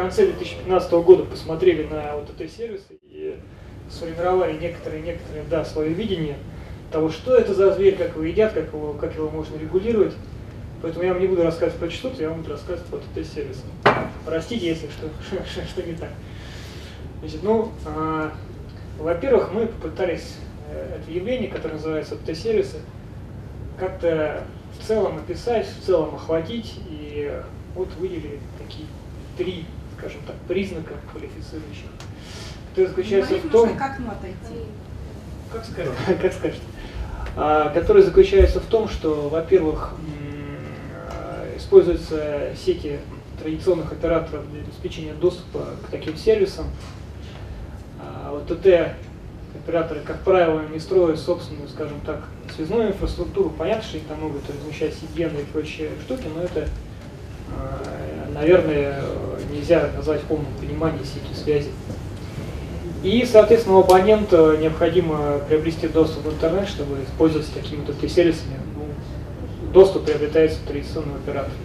конце 2015 года посмотрели на вот эти сервисы и сформировали некоторые, некоторые, да, свое видение того, что это за зверь, как его едят, как его, как его можно регулировать. Поэтому я вам не буду рассказывать про частоту, я вам буду рассказывать про ТТ-сервисы. Простите, если что, что не так. Значит, ну, а, во-первых, мы попытались э, это явление, которое называется ТТ-сервисы, как-то в целом описать, в целом охватить, и вот выделили такие три, скажем так, признака квалифицирующих. Это заключается в том... Как ему отойти? Как скажешь? Как скажешь? А, который заключается в том, что, во-первых, используются сети традиционных операторов для обеспечения доступа к таким сервисам. А вот ТТ операторы, как правило, не строят собственную, скажем так, связную инфраструктуру. Понятно, что они там могут размещать CDN и прочие штуки, но это, а, наверное, нельзя назвать полным пониманием сети связи. И, соответственно, у абонента необходимо приобрести доступ в интернет, чтобы пользоваться такими-то сервисами доступ приобретается традиционным оператором.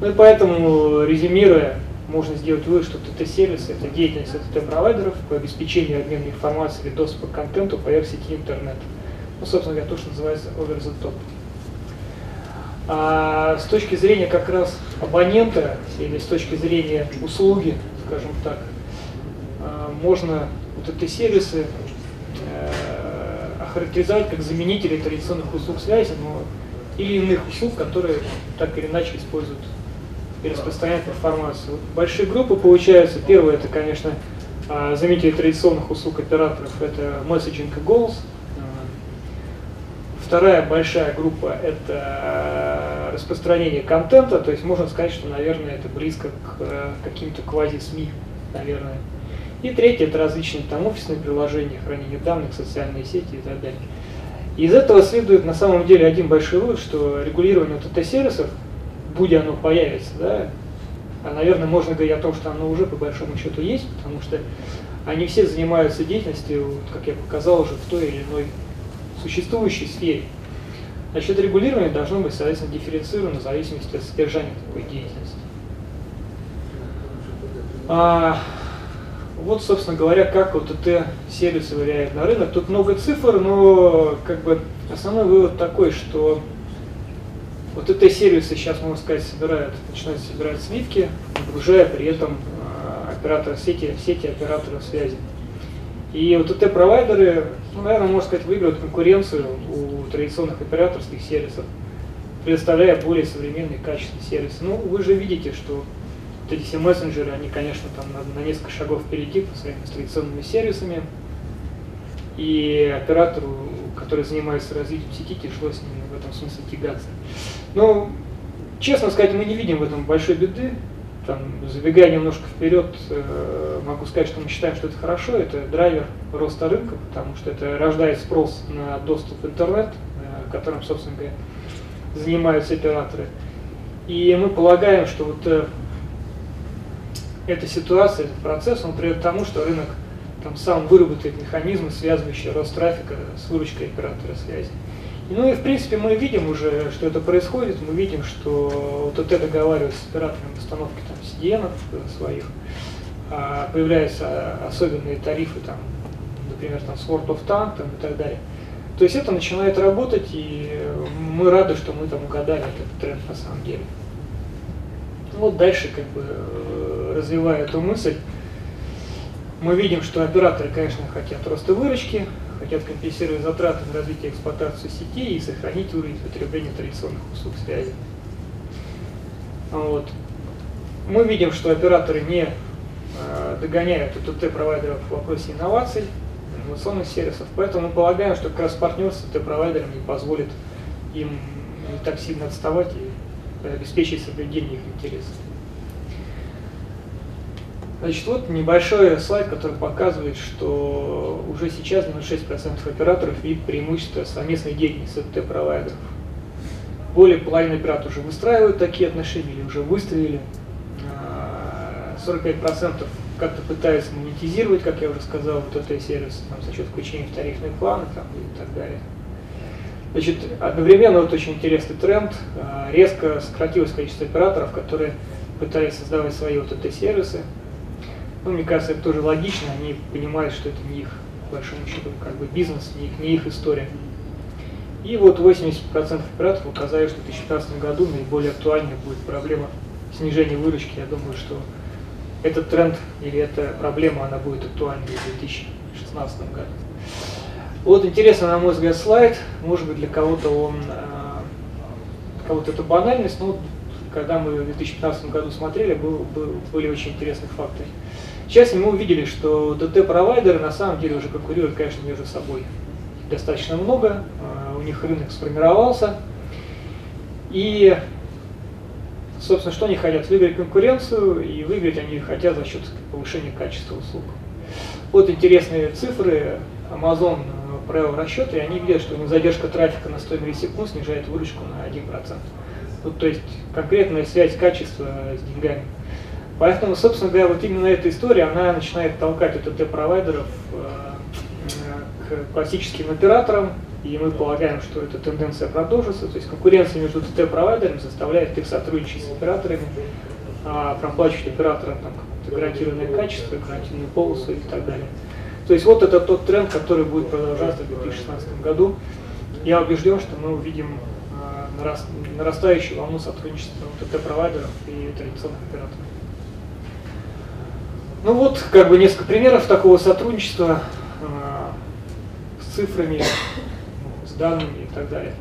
Ну и поэтому, резюмируя, можно сделать вывод, что ТТ-сервисы – это деятельность ТТ-провайдеров по обеспечению обмена информацией или доступа к контенту поверх сети интернет. Ну, собственно говоря, то, что называется over the top. А с точки зрения как раз абонента или с точки зрения услуги, скажем так, а, можно вот эти сервисы э, охарактеризовать как заменители традиционных услуг связи, но или иных услуг, которые так или иначе используют и распространяют информацию. Большие группы получаются. Первое, это, конечно, а, заметили традиционных услуг операторов, это месседжинг и голос. Вторая большая группа – это распространение контента, то есть можно сказать, что, наверное, это близко к каким-то квази-СМИ, наверное. И третье – это различные там офисные приложения, хранение данных, социальные сети и так далее. Из этого следует на самом деле один большой вывод, что регулирование ТТ-сервисов, будь оно появится, да, а, наверное, можно говорить о том, что оно уже по большому счету есть, потому что они все занимаются деятельностью, как я показал уже, в той или иной существующей сфере. Значит, регулирование должно быть, соответственно, дифференцировано в зависимости от содержания такой деятельности. А, вот, собственно говоря, как вот это сервисы влияют на рынок. Тут много цифр, но как бы основной вывод такой, что вот это сервисы сейчас, можно сказать, собирают, начинают собирать сливки, нагружая при этом э, оператора сети, сети операторов связи. И вот эти провайдеры, ну, наверное, можно сказать, выигрывают конкуренцию у традиционных операторских сервисов, предоставляя более современные качественные сервисы. Ну, вы же видите, что вот эти все мессенджеры, они, конечно, там на, на несколько шагов впереди по своими традиционными сервисами. И оператору, который занимается развитием сети, тяжело с ними в этом смысле тягаться. Но, честно сказать, мы не видим в этом большой беды. Там, забегая немножко вперед, э, могу сказать, что мы считаем, что это хорошо, это драйвер роста рынка, потому что это рождает спрос на доступ в интернет, э, которым, собственно говоря, занимаются операторы. И мы полагаем, что вот э, эта ситуация, этот процесс, он приведет к тому, что рынок там сам выработает механизмы, связывающие рост трафика с выручкой оператора связи. Ну и в принципе мы видим уже, что это происходит, мы видим, что вот это договаривается с операторами постановки там CDN своих, а появляются особенные тарифы, там, например, там, с World of Tank там, и так далее. То есть это начинает работать, и мы рады, что мы там угадали этот тренд на самом деле. Вот дальше как бы развивая эту мысль, мы видим, что операторы, конечно, хотят роста выручки, хотят компенсировать затраты на развитие и эксплуатацию сетей и сохранить уровень потребления традиционных услуг связи. Вот. Мы видим, что операторы не э, догоняют ТТ-провайдеров в вопросе инноваций, инновационных сервисов, поэтому мы полагаем, что как раз партнерство с ТТ-провайдерами позволит им не так сильно отставать и обеспечить соблюдение их интересов. Значит, вот небольшой слайд, который показывает, что уже сейчас 96% операторов видят преимущество совместной деятельности ТТ-провайдеров. Более половины операторов уже выстраивают такие отношения или уже выстроили. 45% а, как-то пытаются монетизировать, как я уже сказал, вот этот сервис там, за счет включения в тарифные планы там, и так далее. Значит, одновременно вот очень интересный тренд. А, резко сократилось количество операторов, которые пытались создавать свои вот эти сервисы Ну, мне кажется, это тоже логично, они понимают, что это не их, по большому счету, как бы бизнес, не их, не их история. И вот 80% операторов указали, что в 2015 году наиболее актуальной будет проблема снижения выручки. Я думаю, что этот тренд или эта проблема, она будет актуальной в 2016 году. Вот интересный, на мой взгляд, слайд. Может быть, для кого-то он, а, кого-то это банальность, но когда мы в 2015 году смотрели, был, был, были очень интересные факты. Сейчас мы увидели, что ДТ-провайдеры на самом деле уже конкурируют, конечно, между собой. Достаточно много, а, у них рынок сформировался. И, собственно, что они хотят? Выиграть конкуренцию, и выиграть они хотят за счет повышения качества услуг. Вот интересные цифры. Amazon провел расчеты, и они видят, что задержка трафика на 100 миллисекунд снижает выручку на 1%. Ну, то есть конкретная связь качества с деньгами. Поэтому, собственно говоря, вот именно эта история, она начинает толкать ОТТ-провайдеров э, к классическим операторам, и мы полагаем, что эта тенденция продолжится. То есть конкуренция между ТТ-провайдерами заставляет их сотрудничать с операторами, а проплачивать операторам там, гарантированное качество, гарантированную полосу и так далее. То есть вот это тот тренд, который будет продолжаться в 2016 году. Я убежден, что мы увидим нарастающую волну сотрудничества ТТ-провайдеров и традиционных операторов. Ну вот, как бы несколько примеров такого сотрудничества э, с цифрами, с данными и так далее.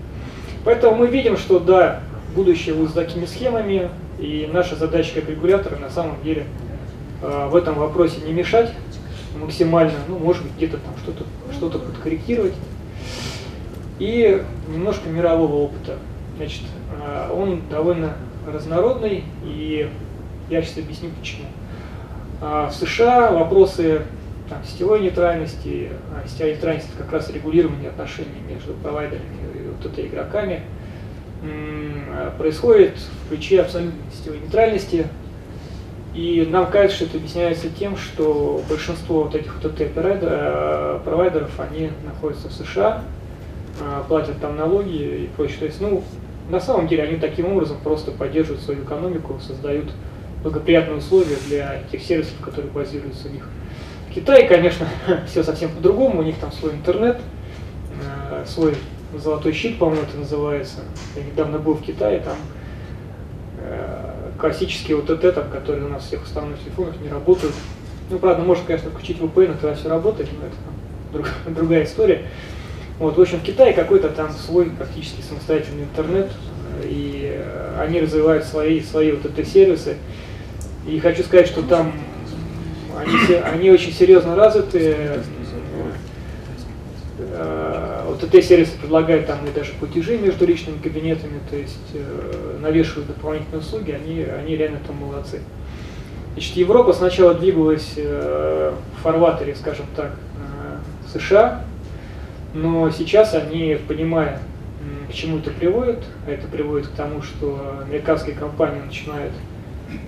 Поэтому мы видим, что да, будущее будет с такими схемами, и наша задача как регулятора на самом деле э, в этом вопросе не мешать максимально, ну, может быть, где-то там что-то что, -то, подкорректировать. И немножко мирового опыта. Значит, э, он довольно разнородный, и я сейчас объясню почему. А в США вопросы там, сетевой нейтральности, а сетевая нейтральность это как раз регулирование отношений между провайдерами и вот этой игроками, происходит в ключе абсолютной сетевой нейтральности. И нам кажется, что это объясняется тем, что большинство вот этих вот э, провайдеров, они находятся в США, э, платят там налоги и прочее. То есть, ну, на самом деле они таким образом просто поддерживают свою экономику, создают благоприятные условия для тех сервисов, которые базируются у них. В Китае, конечно, все совсем по-другому, у них там свой интернет, э, свой золотой щит, по-моему, это называется. Я недавно был в Китае, там э, классические ОТТ, там, которые у нас всех установленных телефонах не работают. Ну, правда, можно, конечно, включить VPN, и тогда все работает, но это друг, другая история. Вот, в общем, в Китае какой-то там свой практически самостоятельный интернет, и они развивают свои, свои вот эти сервисы. И хочу сказать, что там они, они очень серьезно развиты. Э, вот эти сервисы предлагают там и даже платежи между личными кабинетами, то есть э, навешивают дополнительные услуги, они, они реально там молодцы. Значит, Европа сначала двигалась э, в фарватере, скажем так, США, но сейчас они, понимая, к чему это приводит, а это приводит к тому, что американские компании начинают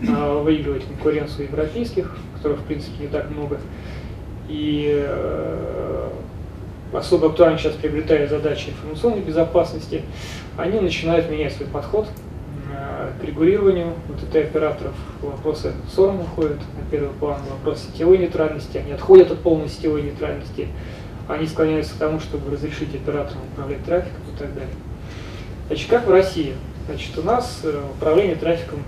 выигрывать конкуренцию европейских, которых в принципе не так много. И э, особо актуально сейчас приобретая задачи информационной безопасности, они начинают менять свой подход э, к регулированию вот этой операторов. Вопросы СОРМ уходят на первый план, вопросы сетевой нейтральности, они отходят от полной сетевой нейтральности, они склоняются к тому, чтобы разрешить операторам управлять трафиком и так далее. Значит, как в России? Значит, у нас э, управление трафиком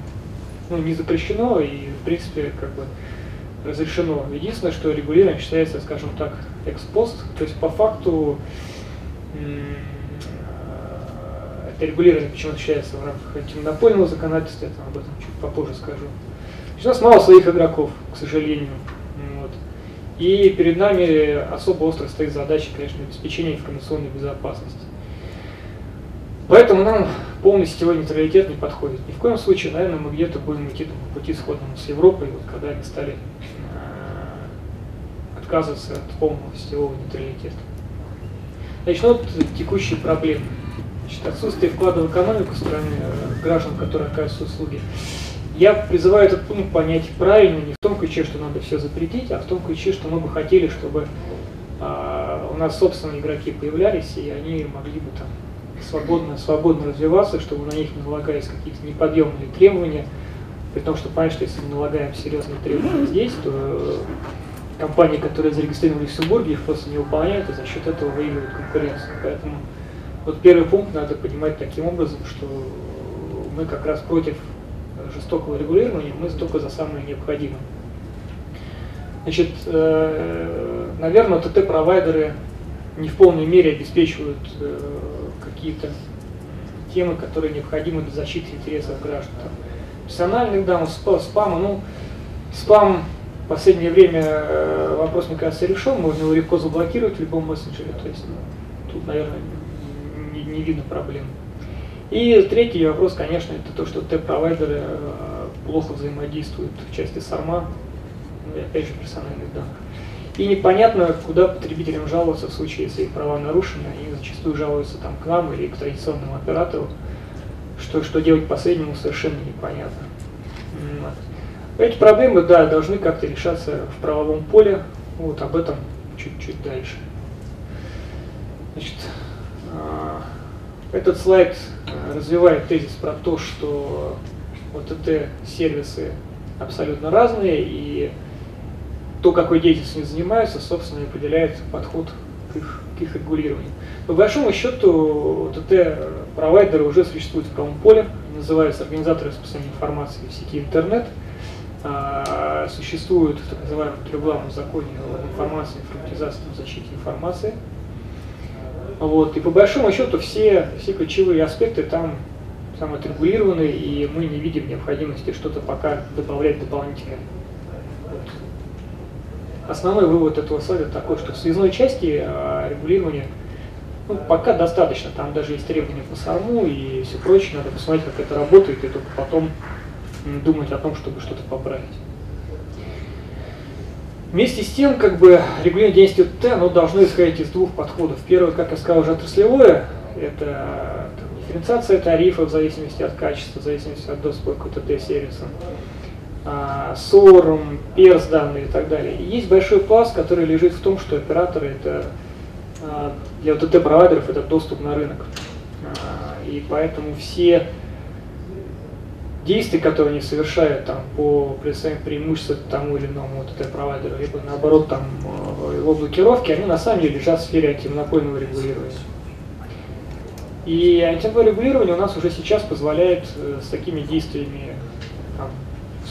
ну, не запрещено и, в принципе, как бы разрешено. Единственное, что регулирование считается, скажем так, экспост, то есть по факту это регулирование почему-то считается в рамках антимонопольного законодательства, я там об этом чуть попозже скажу. У нас мало своих игроков, к сожалению. Вот. И перед нами особо остро стоит задача, конечно, обеспечения информационной безопасности. Поэтому нам полный сетевой нейтралитет не подходит. Ни в коем случае, наверное, мы где-то будем идти по пути сходному с Европой, вот, когда они стали э, отказываться от полного сетевого нейтралитета. Значит, вот текущие проблемы. Значит, отсутствие вклада в экономику стороны э, граждан, которые оказывают услуги. Я призываю этот пункт понять правильно, не в том ключе, что надо все запретить, а в том ключе, что мы бы хотели, чтобы а, у нас собственные игроки появлялись, и они могли бы там свободно, свободно развиваться, чтобы на них не налагались какие-то неподъемные требования, При том, что понятно, что если мы налагаем серьезные требования здесь, то компании, которые зарегистрированы в Люксембурге, их просто не выполняют, и за счет этого выигрывают конкуренцию. Поэтому вот первый пункт надо понимать таким образом, что мы как раз против жестокого регулирования, мы только за самое необходимое. Значит, э, наверное, ТТ-провайдеры не в полной мере обеспечивают э, какие-то темы, которые необходимы для защиты интересов граждан. Персональных данных, спама, ну, спам в последнее время э, вопрос, мне кажется, решен, можно его легко заблокировать в любом мессенджере, то есть ну, тут, наверное, не, не видно проблем. И третий вопрос, конечно, это то, что Т-провайдеры плохо взаимодействуют в части САРМа, ну, опять же, персональных данных. И непонятно, куда потребителям жаловаться в случае, если их права нарушены. Они зачастую жалуются там, к нам или к традиционному оператору. Что, что делать последнему, совершенно непонятно. Вот. Эти проблемы, да, должны как-то решаться в правовом поле. Вот об этом чуть-чуть дальше. Значит, а, этот слайд а, развивает тезис про то, что вот эти сервисы абсолютно разные, и то, какой деятельностью они занимаются, собственно, определяет подход к их, к их регулированию. По большому счету, ТТ-провайдеры уже существуют в правом поле, называются организаторы распространения информации в сети интернет, а, существуют в так называемом трехглавном законе информации, информатизации и защите информации. Вот. И по большому счету все, все ключевые аспекты там, там отрегулированы, и мы не видим необходимости что-то пока добавлять дополнительно основной вывод этого слайда такой, что в связной части а, регулирования ну, пока достаточно. Там даже есть требования по САРМу и все прочее. Надо посмотреть, как это работает, и только потом думать о том, чтобы что-то поправить. Вместе с тем, как бы регулирование деятельности Т оно должно исходить из двух подходов. Первое, как я сказал, уже отраслевое, это там, дифференциация тарифов в зависимости от качества, в зависимости от доступа к ТТ-сервисам. СОРМ, перс данные и так далее. И есть большой пласт, который лежит в том, что операторы это а, для ОТТ-провайдеров это доступ на рынок. А, и поэтому все действия, которые они совершают там, по предоставлению преимущества тому или иному ОТТ-провайдеру, либо наоборот там, а, его блокировки, они на самом деле лежат в сфере антимонопольного регулирования. И антимонопольное регулирование у нас уже сейчас позволяет э, с такими действиями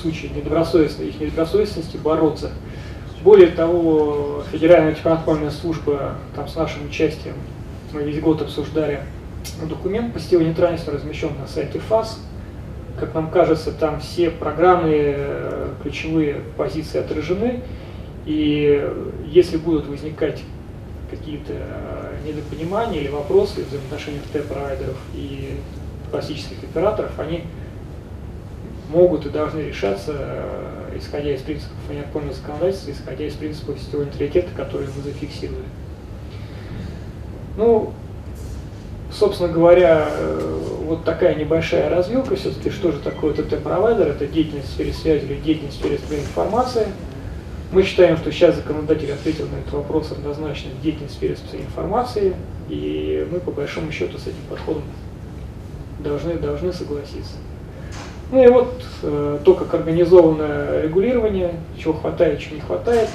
случае недобросовестности, их недобросовестности бороться. Более того, Федеральная антиконтрольная служба там, с нашим участием, мы весь год обсуждали документ по сетевой нейтральности, размещен на сайте ФАС. Как нам кажется, там все программы, э, ключевые позиции отражены. И если будут возникать какие-то э, недопонимания или вопросы в взаимоотношениях Т-провайдеров и классических операторов, они могут и должны решаться, э, исходя из принципов неотпольного законодательства, исходя из принципов сетевого нейтралитета, которые мы зафиксировали. Ну, собственно говоря, э, вот такая небольшая развилка все-таки, что же такое ТТ-провайдер, это деятельность в сфере связи или деятельность в сфере информации. Мы считаем, что сейчас законодатель ответил на этот вопрос однозначно деятельность в сфере информации, и мы по большому счету с этим подходом должны, должны согласиться. Ну и вот э, то, как организовано регулирование, чего хватает, чего не хватает,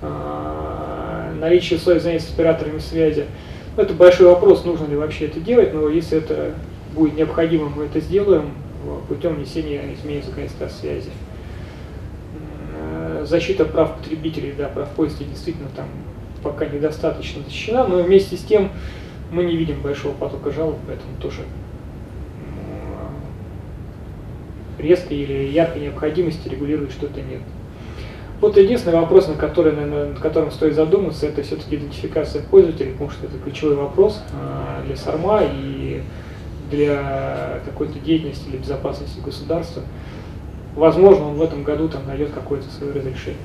э, наличие условий занятия с операторами связи. Ну, это большой вопрос, нужно ли вообще это делать, но если это будет необходимо, мы это сделаем путем внесения изменений законодательства связи. Э, защита прав потребителей, да, прав пользователей действительно там пока недостаточно защищена, но вместе с тем мы не видим большого потока жалоб, поэтому тоже резкой или яркой необходимости регулировать что-то нет. Вот единственный вопрос, на который, наверное, над которым стоит задуматься, это все-таки идентификация пользователей, потому что это ключевой вопрос а, для САРМА и для какой-то деятельности или безопасности государства. Возможно, он в этом году там найдет какое-то свое разрешение.